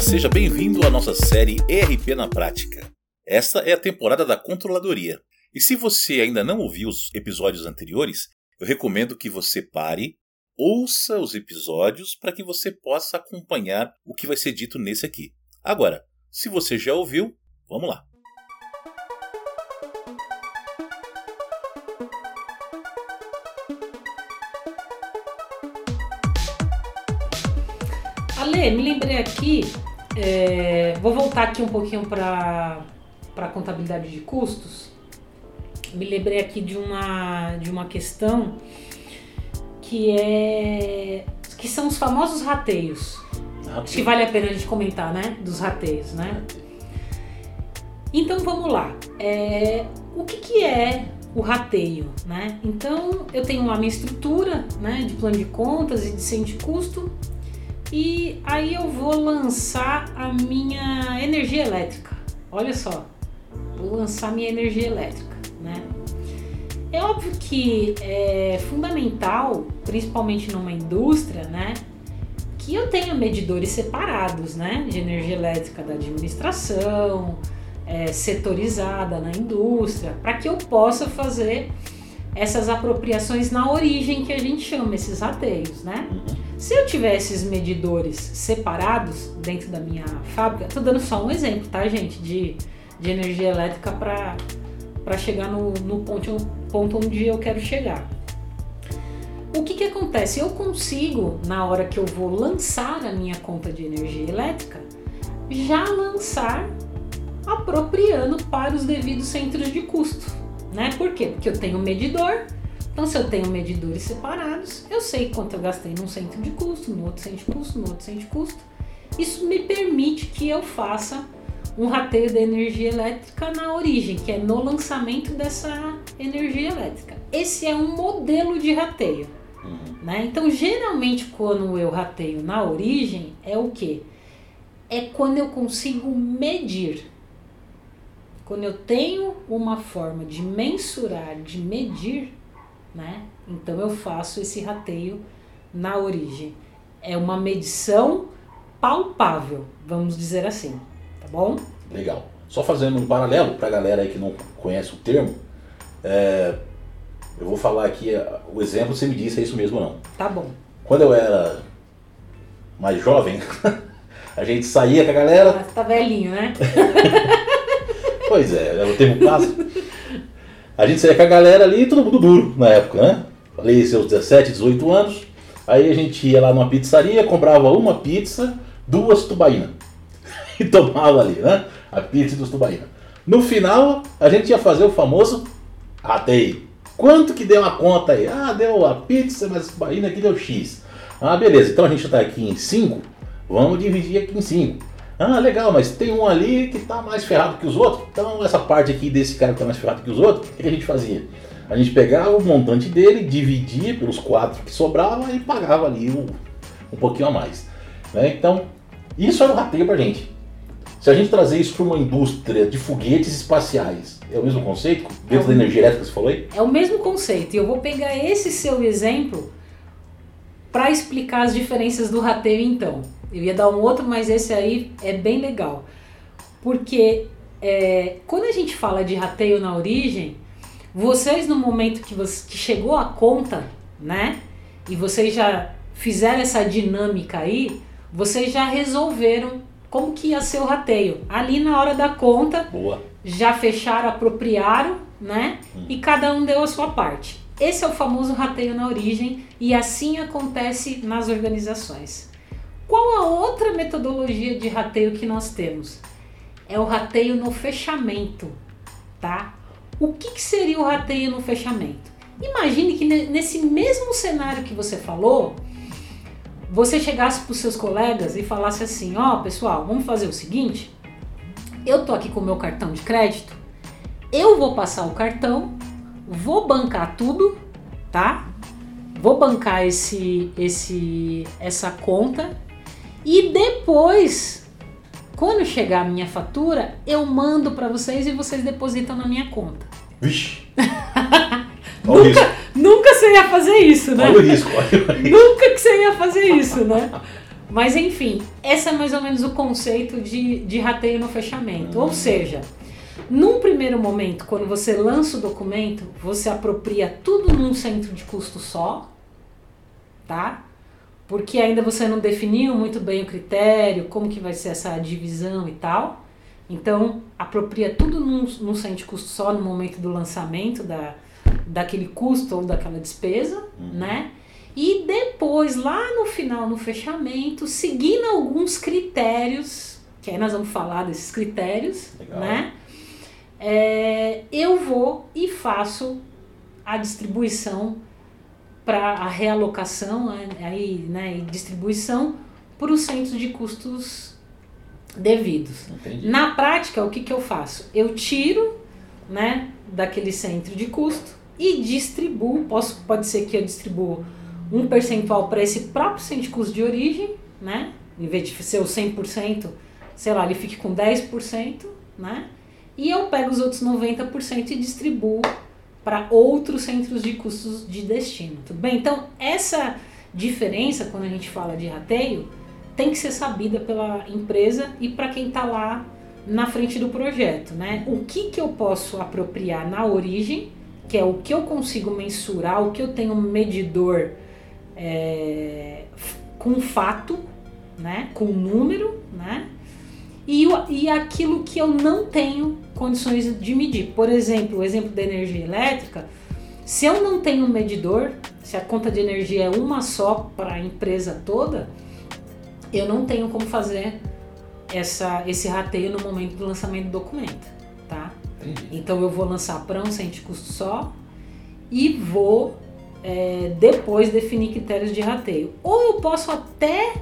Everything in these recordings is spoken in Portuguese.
Seja bem-vindo à nossa série ERP na Prática. Esta é a temporada da controladoria. E se você ainda não ouviu os episódios anteriores, eu recomendo que você pare, ouça os episódios para que você possa acompanhar o que vai ser dito nesse aqui. Agora, se você já ouviu, vamos lá. Ale, me lembrei aqui, é, vou voltar aqui um pouquinho para a contabilidade de custos. Me lembrei aqui de uma, de uma questão que é que são os famosos rateios. Acho que vale a pena a gente comentar, né? Dos rateios, né? Então vamos lá. É, o que, que é o rateio, né? Então eu tenho lá minha estrutura, né, de plano de contas e de centro de custo e aí eu vou lançar a minha energia elétrica. Olha só, vou lançar minha energia elétrica, né? É óbvio que é fundamental, principalmente numa indústria, né, que eu tenha medidores separados, né, de energia elétrica da administração, é, setorizada na indústria, para que eu possa fazer essas apropriações na origem que a gente chama esses rateios, né? Se eu tiver esses medidores separados dentro da minha fábrica, tô dando só um exemplo, tá, gente, de, de energia elétrica para chegar no, no ponto, ponto onde eu quero chegar. O que, que acontece? Eu consigo, na hora que eu vou lançar a minha conta de energia elétrica, já lançar apropriando para os devidos centros de custo né? Por quê? Porque eu tenho um medidor. Então, se eu tenho medidores separados, eu sei quanto eu gastei num centro de custo, no outro centro de custo, no outro centro de custo. Isso me permite que eu faça um rateio da energia elétrica na origem, que é no lançamento dessa energia elétrica. Esse é um modelo de rateio. Uhum. Né? Então, geralmente, quando eu rateio na origem, é o que? É quando eu consigo medir. Quando eu tenho uma forma de mensurar, de medir, né? Então eu faço esse rateio na origem. É uma medição palpável, vamos dizer assim, tá bom? Legal. Só fazendo um paralelo para a galera aí que não conhece o termo, é, eu vou falar aqui o exemplo, você me disse é isso mesmo ou não. Tá bom. Quando eu era mais jovem, a gente saía com a galera. Ah, tá velhinho, né? Pois é, é o tempo passa. A gente saía com a galera ali, todo mundo duro na época, né? Falei seus 17, 18 anos. Aí a gente ia lá numa pizzaria, comprava uma pizza, duas tubaína. E tomava ali, né? A pizza dos tubaína. No final, a gente ia fazer o famoso rateio. Quanto que deu a conta aí? Ah, deu a pizza, mas tubaína aqui deu X. Ah, beleza. Então a gente está aqui em 5, vamos dividir aqui em 5. Ah, legal, mas tem um ali que está mais ferrado que os outros. Então, essa parte aqui desse cara que está mais ferrado que os outros, o que a gente fazia? A gente pegava o montante dele, dividia pelos quatro que sobrava e pagava ali um, um pouquinho a mais. Né? Então, isso era um rateio para gente. Se a gente trazer isso para uma indústria de foguetes espaciais, é o mesmo conceito? Dentro é da energia elétrica que você falou aí? É o mesmo conceito. E eu vou pegar esse seu exemplo para explicar as diferenças do rateio então. Eu ia dar um outro, mas esse aí é bem legal. Porque é, quando a gente fala de rateio na origem, vocês no momento que, você, que chegou a conta, né? E vocês já fizeram essa dinâmica aí, vocês já resolveram como que ia ser o rateio. Ali na hora da conta, Boa. já fecharam, apropriaram, né? Hum. E cada um deu a sua parte. Esse é o famoso rateio na origem e assim acontece nas organizações. Qual a outra metodologia de rateio que nós temos? É o rateio no fechamento, tá? O que, que seria o rateio no fechamento? Imagine que nesse mesmo cenário que você falou, você chegasse para os seus colegas e falasse assim: ó, oh, pessoal, vamos fazer o seguinte. Eu tô aqui com o meu cartão de crédito, eu vou passar o cartão, vou bancar tudo, tá? Vou bancar esse, esse, essa conta e depois, quando chegar a minha fatura, eu mando para vocês e vocês depositam na minha conta. Vixe! nunca, nunca você ia fazer isso, né? Olha o risco, olha o risco. Nunca que você ia fazer isso, né? Mas enfim, esse é mais ou menos o conceito de, de rateio no fechamento. Ou seja, num primeiro momento, quando você lança o documento, você apropria tudo num centro de custo só, tá? Porque ainda você não definiu muito bem o critério, como que vai ser essa divisão e tal. Então, apropria tudo num, num centro de custo só no momento do lançamento da, daquele custo ou daquela despesa, uhum. né? E depois, lá no final, no fechamento, seguindo alguns critérios, que aí nós vamos falar desses critérios, Legal. né? É, eu vou e faço a distribuição para a realocação aí, né, e distribuição para os centros de custos devidos. Entendi. Na prática, o que, que eu faço? Eu tiro né, daquele centro de custo e distribuo, posso, pode ser que eu distribua um percentual para esse próprio centro de custo de origem, né? Em vez de ser o 100%, sei lá, ele fique com 10%, né? E eu pego os outros 90% e distribuo para outros centros de custos de destino, tudo bem? Então, essa diferença, quando a gente fala de rateio, tem que ser sabida pela empresa e para quem está lá na frente do projeto, né? O que, que eu posso apropriar na origem, que é o que eu consigo mensurar, o que eu tenho medidor é, com fato, né? Com número, né? E, e aquilo que eu não tenho condições de medir. Por exemplo, o exemplo da energia elétrica, se eu não tenho um medidor, se a conta de energia é uma só para a empresa toda, eu não tenho como fazer essa, esse rateio no momento do lançamento do documento, tá? Entendi. Então eu vou lançar para um de custo só e vou é, depois definir critérios de rateio. Ou eu posso até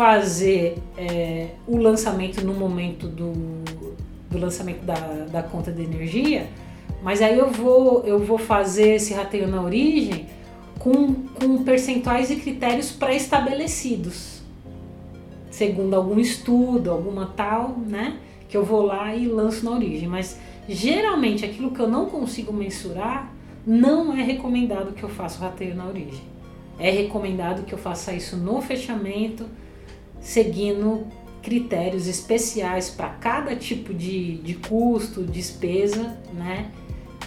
fazer é, o lançamento no momento do, do lançamento da, da conta de energia, mas aí eu vou, eu vou fazer esse rateio na origem com, com percentuais e critérios pré-estabelecidos, segundo algum estudo, alguma tal, né? Que eu vou lá e lanço na origem. Mas geralmente aquilo que eu não consigo mensurar, não é recomendado que eu faça o rateio na origem. É recomendado que eu faça isso no fechamento, seguindo critérios especiais para cada tipo de, de custo, despesa, né?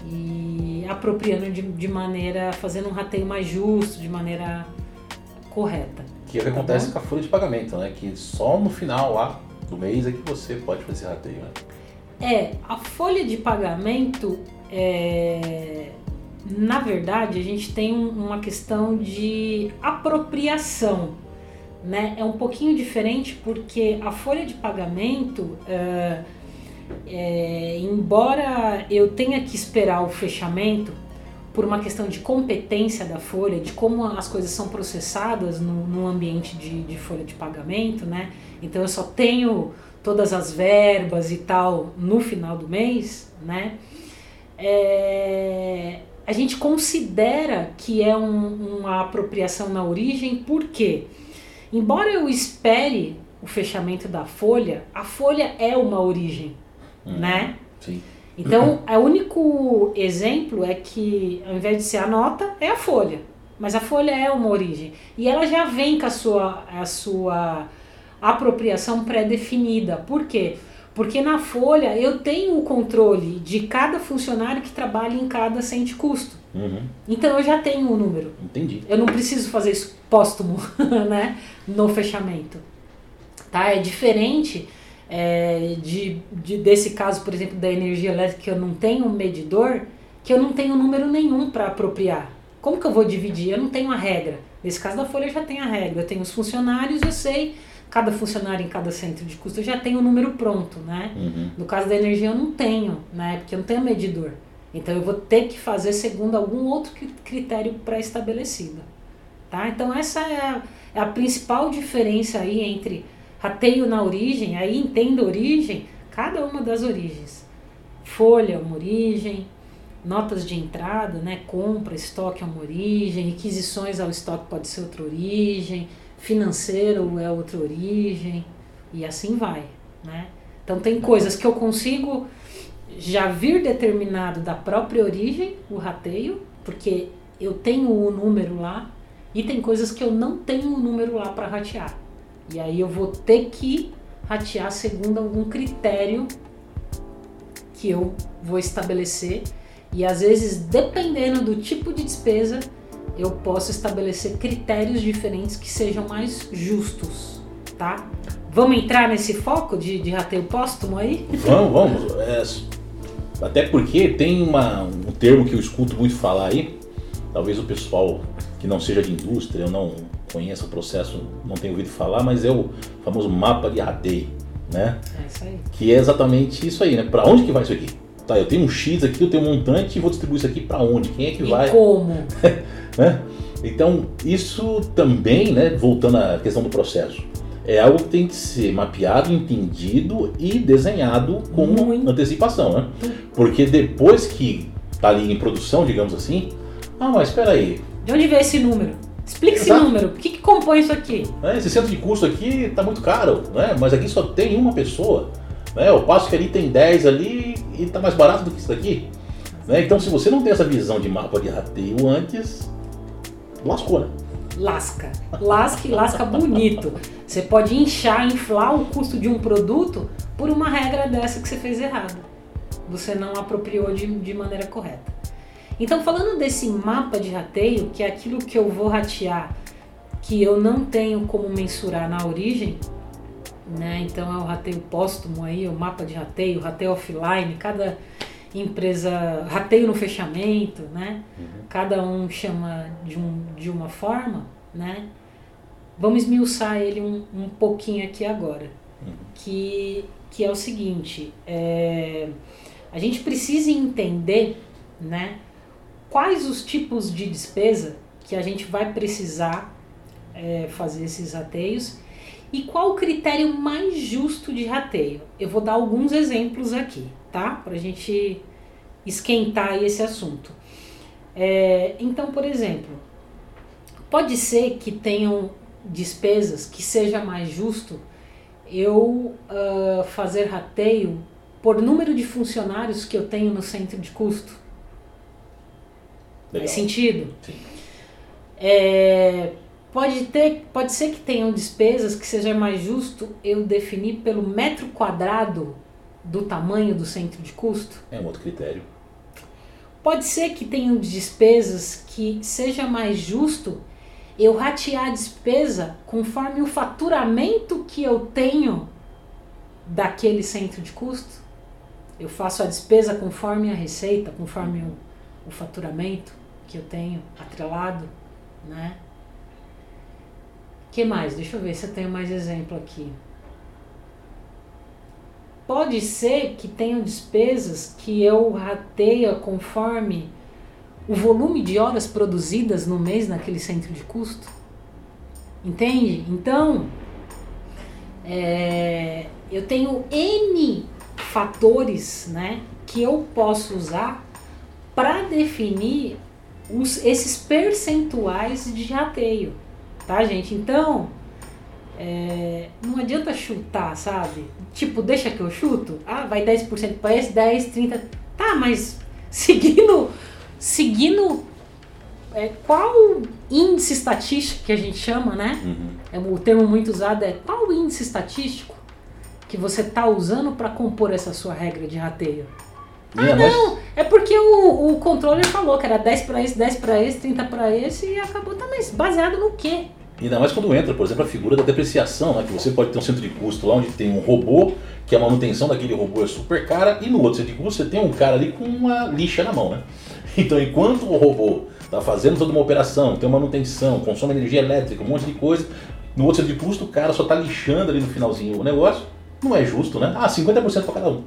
E apropriando de, de maneira, fazendo um rateio mais justo, de maneira correta. Que é o que tá acontece com a folha de pagamento, né? Que só no final lá do mês é que você pode fazer rateio, né? É, a folha de pagamento, é, na verdade, a gente tem uma questão de apropriação né, é um pouquinho diferente porque a folha de pagamento, é, embora eu tenha que esperar o fechamento por uma questão de competência da folha, de como as coisas são processadas no, no ambiente de, de folha de pagamento, né? Então eu só tenho todas as verbas e tal no final do mês, né? É, a gente considera que é um, uma apropriação na origem, por quê? Porque Embora eu espere o fechamento da folha, a folha é uma origem, hum, né? Sim. Então, o único exemplo é que, ao invés de ser a nota, é a folha. Mas a folha é uma origem. E ela já vem com a sua, a sua apropriação pré-definida. Por quê? Porque na folha eu tenho o controle de cada funcionário que trabalha em cada centro custo. Uhum. Então eu já tenho o um número. Entendi. Eu não preciso fazer isso póstumo, né? No fechamento. Tá? É diferente é, de, de, desse caso, por exemplo, da energia elétrica, que eu não tenho um medidor, que eu não tenho número nenhum para apropriar. Como que eu vou dividir? Eu não tenho a regra. Nesse caso da Folha eu já tenho a regra. Eu tenho os funcionários, eu sei cada funcionário em cada centro de custo, eu já tenho o número pronto, né? Uhum. No caso da energia eu não tenho, né? Porque eu não tenho medidor. Então eu vou ter que fazer segundo algum outro critério pré-estabelecido. Tá? Então essa é a, é a, principal diferença aí entre rateio na origem, aí entenda origem, cada uma das origens. Folha é uma origem, notas de entrada, né, compra, estoque é uma origem, requisições ao estoque pode ser outra origem, financeiro é outra origem, e assim vai. Né? Então tem coisas que eu consigo já vir determinado da própria origem, o rateio, porque eu tenho o número lá, e tem coisas que eu não tenho o número lá para ratear. E aí eu vou ter que ratear segundo algum critério que eu vou estabelecer. E às vezes, dependendo do tipo de despesa, eu posso estabelecer critérios diferentes que sejam mais justos, tá? Vamos entrar nesse foco de, de rateio póstumo aí? Vamos, vamos. É, até porque tem uma, um termo que eu escuto muito falar aí, talvez o pessoal que não seja de indústria, eu não conheça o processo, não tenha ouvido falar, mas é o famoso mapa de rateio, né? É isso aí. Que é exatamente isso aí, né? Para onde que vai isso aqui? Tá, eu tenho um X aqui, eu tenho um montante e vou distribuir isso aqui para onde? Quem é que e vai? como? né? Então, isso também, né, voltando à questão do processo, é algo que tem que ser mapeado, entendido e desenhado com Muito. antecipação, né? Porque depois que tá ali em produção, digamos assim, ah, mas espera aí, De onde veio esse número? Explica esse Exato. número. O que, que compõe isso aqui? né, esse centro de custo aqui tá muito caro, né? Mas aqui só tem uma pessoa, né? Eu passo que ali tem 10 ali e tá mais barato do que isso daqui. Né? Então, se você não tem essa visão de mapa de rateio antes, lascou, né? Lasca. Lasca e lasca bonito. Você pode inchar, inflar o custo de um produto por uma regra dessa que você fez errado. Você não apropriou de, de maneira correta. Então, falando desse mapa de rateio, que é aquilo que eu vou ratear, que eu não tenho como mensurar na origem, né? Então é o rateio póstumo aí, o mapa de rateio, rateio offline, cada empresa, rateio no fechamento, né? Cada um chama de, um, de uma forma, né? Vamos esmiuçar ele um, um pouquinho aqui agora. Que, que é o seguinte, é, a gente precisa entender, né? Quais os tipos de despesa que a gente vai precisar é, fazer esses rateios e qual o critério mais justo de rateio. Eu vou dar alguns exemplos aqui, tá? Pra gente esquentar esse assunto. É, então, por exemplo, pode ser que tenham despesas que seja mais justo eu ah, fazer rateio por número de funcionários que eu tenho no centro de custo. Legal. Faz sentido? Sim. É, pode, ter, pode ser que tenham despesas que seja mais justo eu definir pelo metro quadrado do tamanho do centro de custo. É um outro critério. Pode ser que tenham despesas que seja mais justo eu ratear a despesa conforme o faturamento que eu tenho daquele centro de custo. Eu faço a despesa conforme a receita, conforme o, o faturamento que eu tenho atrelado, né? Que mais? Deixa eu ver se eu tenho mais exemplo aqui. Pode ser que tenham despesas que eu rateia conforme o volume de horas produzidas no mês naquele centro de custo. Entende? Então, é, eu tenho N fatores né, que eu posso usar para definir os, esses percentuais de rateio. Tá, gente? Então, é, não adianta chutar, sabe? Tipo, deixa que eu chuto. Ah, vai 10% para esse, 10, 30. Tá, mas seguindo seguindo é, qual índice estatístico que a gente chama, né? Uhum. É, o termo muito usado é qual índice estatístico que você está usando para compor essa sua regra de rateio? Ah, não, é porque o, o controller falou que era 10 para esse, 10 para esse, 30 para esse e acabou. Tá, mas baseado no quê? Ainda mais quando entra, por exemplo, a figura da depreciação, né? que você pode ter um centro de custo lá onde tem um robô, que a manutenção daquele robô é super cara, e no outro centro de custo você tem um cara ali com uma lixa na mão. Né? Então, enquanto o robô está fazendo toda uma operação, tem uma manutenção, consome energia elétrica, um monte de coisa, no outro centro de custo o cara só está lixando ali no finalzinho o negócio, não é justo, né? Ah, 50% para cada um.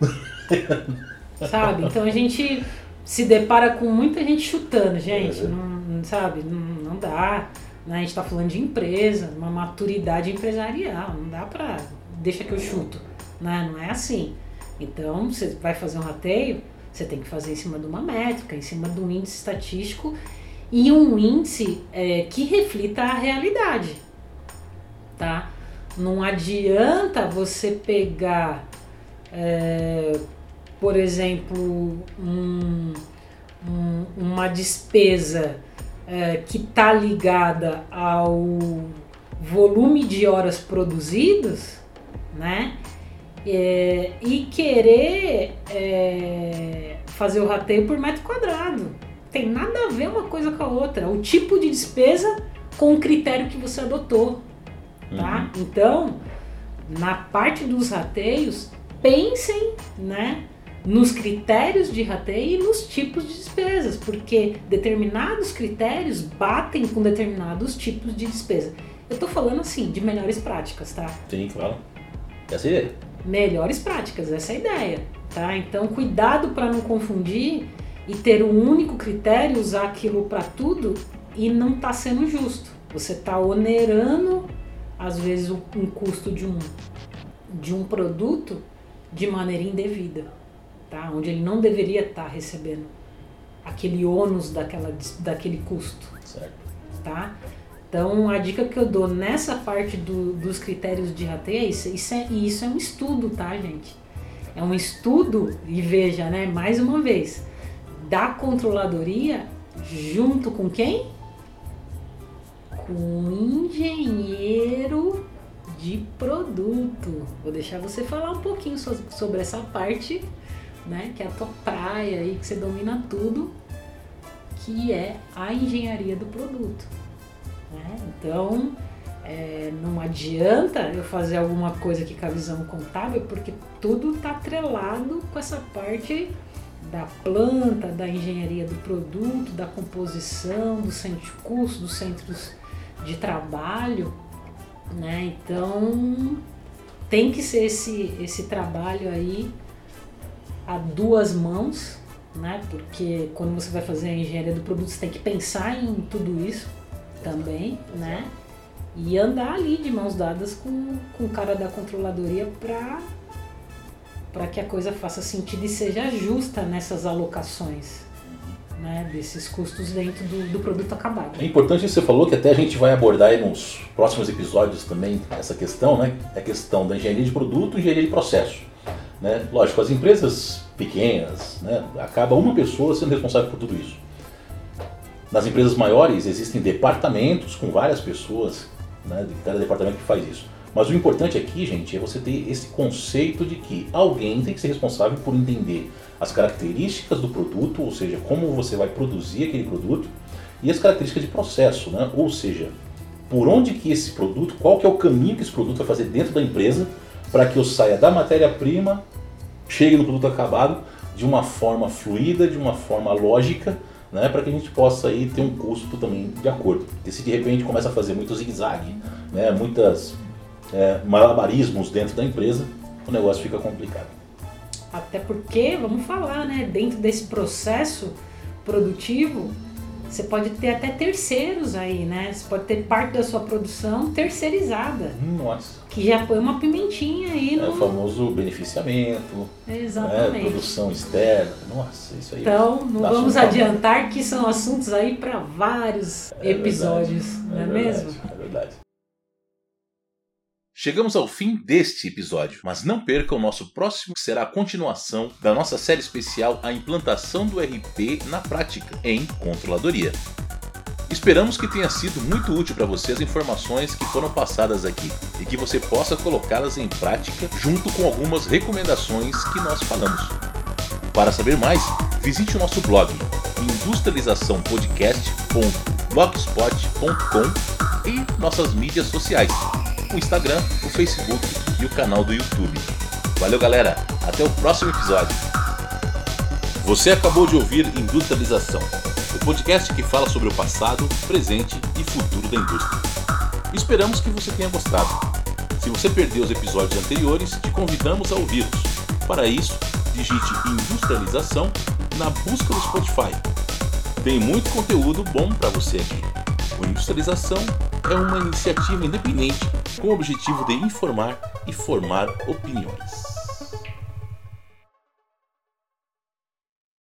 Sabe? Então a gente se depara com muita gente chutando, gente. É. Não, sabe? Não, não dá. Né? A gente tá falando de empresa, uma maturidade empresarial. Não dá pra. Deixa que eu chuto. Né? Não é assim. Então, você vai fazer um rateio, você tem que fazer em cima de uma métrica, em cima de um índice estatístico e um índice é, que reflita a realidade. Tá? Não adianta você pegar é, por exemplo, um- um- uma despesa é, que está ligada ao volume de horas produzidas, né? É, e querer é, fazer o rateio por metro quadrado. Tem nada a ver uma coisa com a outra. O tipo de despesa com o critério que você adotou, tá? Uhum. Então, na parte dos rateios, pensem, né? Nos critérios de rateio e nos tipos de despesas, porque determinados critérios batem com determinados tipos de despesa. Eu estou falando assim de melhores práticas, tá? Sim, claro. Essa é a ideia. Melhores práticas, essa é a ideia, tá? Então, cuidado para não confundir e ter um único critério, usar aquilo para tudo e não está sendo justo. Você está onerando, às vezes, um custo de um, de um produto de maneira indevida tá? onde ele não deveria estar tá recebendo aquele ônus daquela, daquele custo. Certo. Tá? Então, a dica que eu dou nessa parte do, dos critérios de rateio é isso. Isso é, e isso é um estudo, tá, gente? É um estudo, e veja, né, mais uma vez, da controladoria junto com quem? Com o engenheiro de produto. Vou deixar você falar um pouquinho sobre essa parte né? Que é a tua praia aí, que você domina tudo, que é a engenharia do produto. Né? Então, é, não adianta eu fazer alguma coisa aqui com a visão contábil, porque tudo está atrelado com essa parte da planta, da engenharia do produto, da composição, do centro de custo, dos centros de trabalho, né? Então tem que ser esse, esse trabalho aí a duas mãos, né? Porque quando você vai fazer a engenharia do produto, você tem que pensar em tudo isso também, né? E andar ali de mãos dadas com, com o cara da controladoria para para que a coisa faça sentido e seja justa nessas alocações. Né, desses custos dentro do, do, produto acabado. É importante que você falou que até a gente vai abordar nos próximos episódios também essa questão, né? É a questão da engenharia de produto e engenharia de processo. Né? Lógico, as empresas pequenas, né, acaba uma pessoa sendo responsável por tudo isso. Nas empresas maiores existem departamentos com várias pessoas, né, de cada departamento que faz isso. Mas o importante aqui, gente, é você ter esse conceito de que alguém tem que ser responsável por entender as características do produto, ou seja, como você vai produzir aquele produto, e as características de processo, né? ou seja, por onde que esse produto, qual que é o caminho que esse produto vai fazer dentro da empresa para que eu saia da matéria-prima, chegue no produto acabado de uma forma fluida, de uma forma lógica, né, para que a gente possa aí ter um custo também de acordo. Porque se de repente começa a fazer muito zigue-zague, né, muitas é, malabarismos dentro da empresa, o negócio fica complicado. Até porque, vamos falar, né, dentro desse processo produtivo, você pode ter até terceiros aí, né? Você pode ter parte da sua produção terceirizada. Nossa. Que já põe uma pimentinha aí no. É o famoso beneficiamento. Né? Exatamente. Né? Produção externa. Nossa, isso aí. Então, não vamos adiantar que são assuntos aí para vários é episódios, verdade, não é, é verdade, mesmo? É verdade. Chegamos ao fim deste episódio, mas não perca o nosso próximo, que será a continuação da nossa série especial A Implantação do RP na Prática, em Controladoria. Esperamos que tenha sido muito útil para você as informações que foram passadas aqui e que você possa colocá-las em prática junto com algumas recomendações que nós falamos. Para saber mais, visite o nosso blog industrializaçãopodcast.blogspot.com e nossas mídias sociais o Instagram, o Facebook e o canal do YouTube. Valeu, galera! Até o próximo episódio. Você acabou de ouvir Industrialização, o podcast que fala sobre o passado, presente e futuro da indústria. Esperamos que você tenha gostado. Se você perdeu os episódios anteriores, te convidamos a ouvi-los. Para isso, digite Industrialização na busca do Spotify. Tem muito conteúdo bom para você aqui. O Industrialização é uma iniciativa independente com o objetivo de informar e formar opiniões.